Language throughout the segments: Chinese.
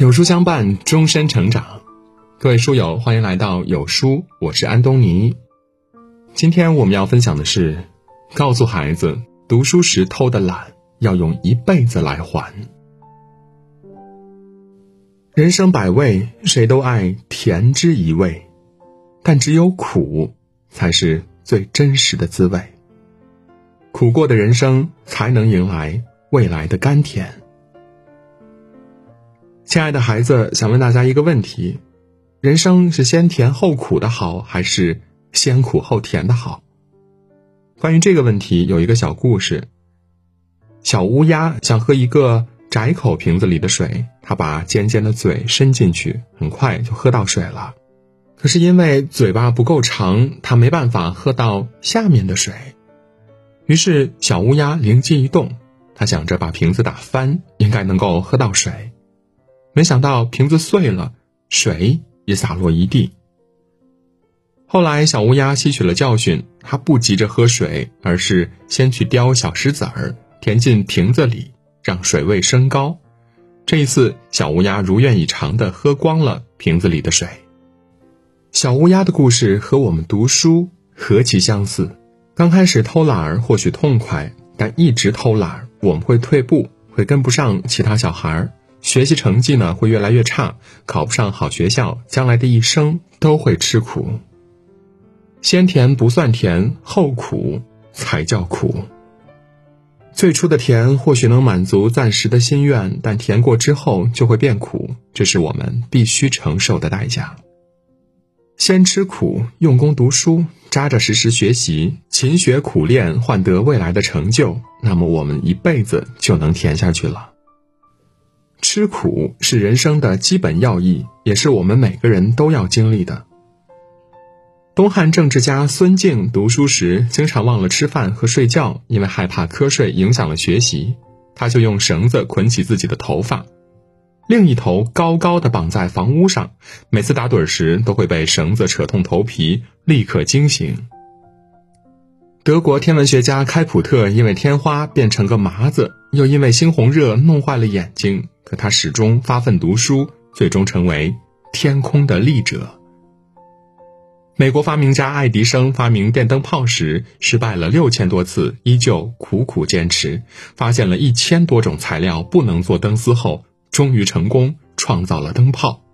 有书相伴，终身成长。各位书友，欢迎来到有书，我是安东尼。今天我们要分享的是，告诉孩子读书时偷的懒，要用一辈子来还。人生百味，谁都爱甜之一味，但只有苦才是最真实的滋味。苦过的人生，才能迎来未来的甘甜。亲爱的孩子，想问大家一个问题：人生是先甜后苦的好，还是先苦后甜的好？关于这个问题，有一个小故事。小乌鸦想喝一个窄口瓶子里的水，它把尖尖的嘴伸进去，很快就喝到水了。可是因为嘴巴不够长，它没办法喝到下面的水。于是小乌鸦灵机一动，它想着把瓶子打翻，应该能够喝到水。没想到瓶子碎了，水也洒落一地。后来，小乌鸦吸取了教训，它不急着喝水，而是先去叼小石子儿填进瓶子里，让水位升高。这一次，小乌鸦如愿以偿的喝光了瓶子里的水。小乌鸦的故事和我们读书何其相似！刚开始偷懒儿或许痛快，但一直偷懒儿，我们会退步，会跟不上其他小孩儿。学习成绩呢会越来越差，考不上好学校，将来的一生都会吃苦。先甜不算甜，后苦才叫苦。最初的甜或许能满足暂时的心愿，但甜过之后就会变苦，这是我们必须承受的代价。先吃苦，用功读书，扎扎实实学习，勤学苦练，换得未来的成就，那么我们一辈子就能甜下去了。吃苦是人生的基本要义，也是我们每个人都要经历的。东汉政治家孙敬读书时经常忘了吃饭和睡觉，因为害怕瞌睡影响了学习，他就用绳子捆起自己的头发，另一头高高的绑在房屋上，每次打盹时都会被绳子扯痛头皮，立刻惊醒。德国天文学家开普特因为天花变成个麻子，又因为猩红热弄坏了眼睛。可他始终发奋读书，最终成为天空的利者。美国发明家爱迪生发明电灯泡时，失败了六千多次，依旧苦苦坚持，发现了一千多种材料不能做灯丝后，终于成功创造了灯泡。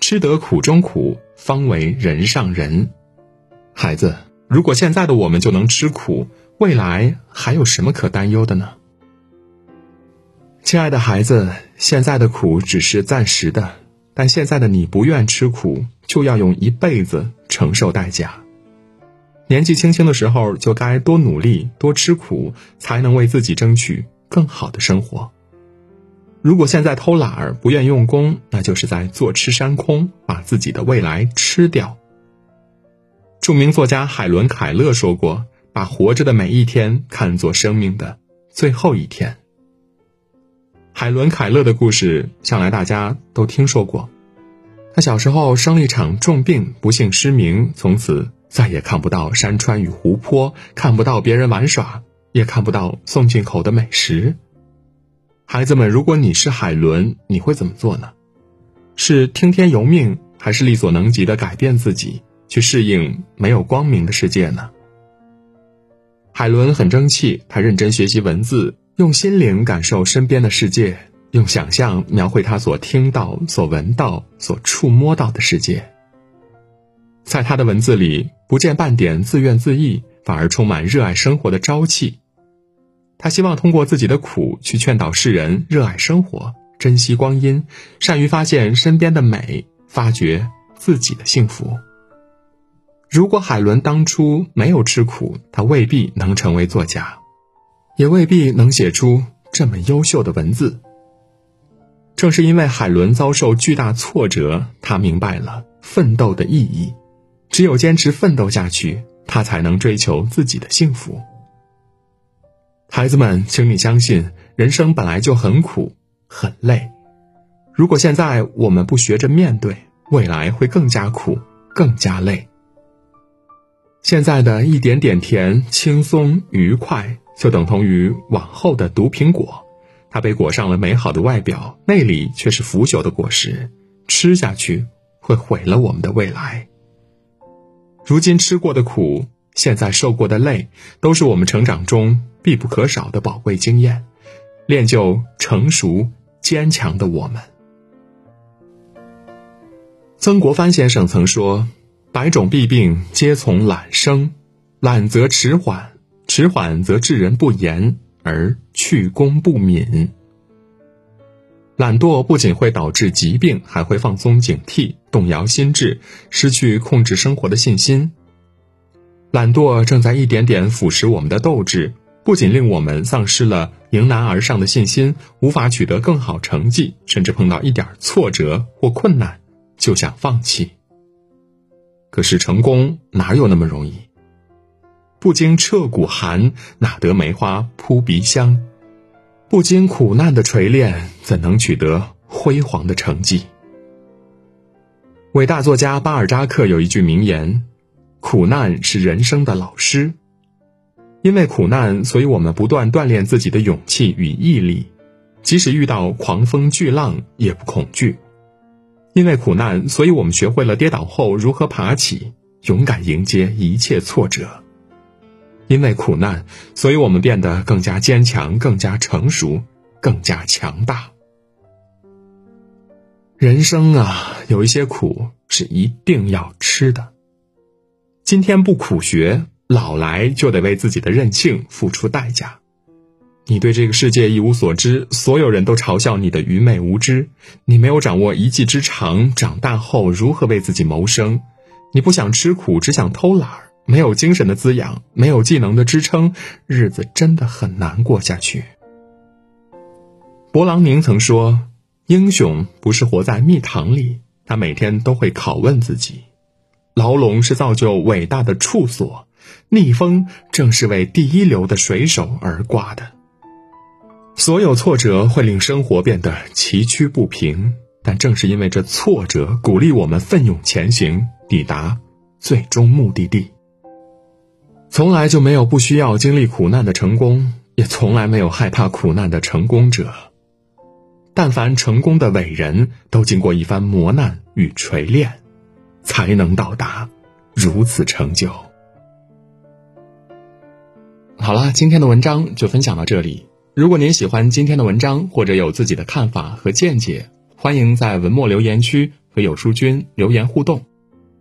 吃得苦中苦，方为人上人。孩子，如果现在的我们就能吃苦，未来还有什么可担忧的呢？亲爱的孩子，现在的苦只是暂时的，但现在的你不愿吃苦，就要用一辈子承受代价。年纪轻轻的时候就该多努力、多吃苦，才能为自己争取更好的生活。如果现在偷懒儿、不愿用功，那就是在坐吃山空，把自己的未来吃掉。著名作家海伦·凯勒说过：“把活着的每一天看作生命的最后一天。”海伦·凯勒的故事，向来大家都听说过。他小时候生了一场重病，不幸失明，从此再也看不到山川与湖泊，看不到别人玩耍，也看不到送进口的美食。孩子们，如果你是海伦，你会怎么做呢？是听天由命，还是力所能及的改变自己，去适应没有光明的世界呢？海伦很争气，她认真学习文字。用心灵感受身边的世界，用想象描绘他所听到、所闻到、所触摸到的世界。在他的文字里，不见半点自怨自艾，反而充满热爱生活的朝气。他希望通过自己的苦，去劝导世人热爱生活、珍惜光阴，善于发现身边的美，发掘自己的幸福。如果海伦当初没有吃苦，他未必能成为作家。也未必能写出这么优秀的文字。正是因为海伦遭受巨大挫折，他明白了奋斗的意义。只有坚持奋斗下去，他才能追求自己的幸福。孩子们，请你相信，人生本来就很苦很累。如果现在我们不学着面对，未来会更加苦，更加累。现在的一点点甜，轻松愉快。就等同于往后的毒苹果，它被裹上了美好的外表，内里却是腐朽的果实，吃下去会毁了我们的未来。如今吃过的苦，现在受过的累，都是我们成长中必不可少的宝贵经验，练就成熟坚强的我们。曾国藩先生曾说：“百种弊病皆从懒生，懒则迟缓，迟缓则致人不严。”而去功不敏，懒惰不仅会导致疾病，还会放松警惕、动摇心智，失去控制生活的信心。懒惰正在一点点腐蚀我们的斗志，不仅令我们丧失了迎难而上的信心，无法取得更好成绩，甚至碰到一点挫折或困难就想放弃。可是成功哪有那么容易？不经彻骨寒，哪得梅花扑鼻香？不经苦难的锤炼，怎能取得辉煌的成绩？伟大作家巴尔扎克有一句名言：“苦难是人生的老师。”因为苦难，所以我们不断锻炼自己的勇气与毅力，即使遇到狂风巨浪也不恐惧。因为苦难，所以我们学会了跌倒后如何爬起，勇敢迎接一切挫折。因为苦难，所以我们变得更加坚强、更加成熟、更加强大。人生啊，有一些苦是一定要吃的。今天不苦学，老来就得为自己的任性付出代价。你对这个世界一无所知，所有人都嘲笑你的愚昧无知。你没有掌握一技之长，长大后如何为自己谋生？你不想吃苦，只想偷懒儿。没有精神的滋养，没有技能的支撑，日子真的很难过下去。勃朗宁曾说：“英雄不是活在蜜糖里，他每天都会拷问自己。牢笼是造就伟大的处所，逆风正是为第一流的水手而挂的。所有挫折会令生活变得崎岖不平，但正是因为这挫折，鼓励我们奋勇前行，抵达最终目的地。”从来就没有不需要经历苦难的成功，也从来没有害怕苦难的成功者。但凡成功的伟人，都经过一番磨难与锤炼，才能到达如此成就。好了，今天的文章就分享到这里。如果您喜欢今天的文章，或者有自己的看法和见解，欢迎在文末留言区和有书君留言互动。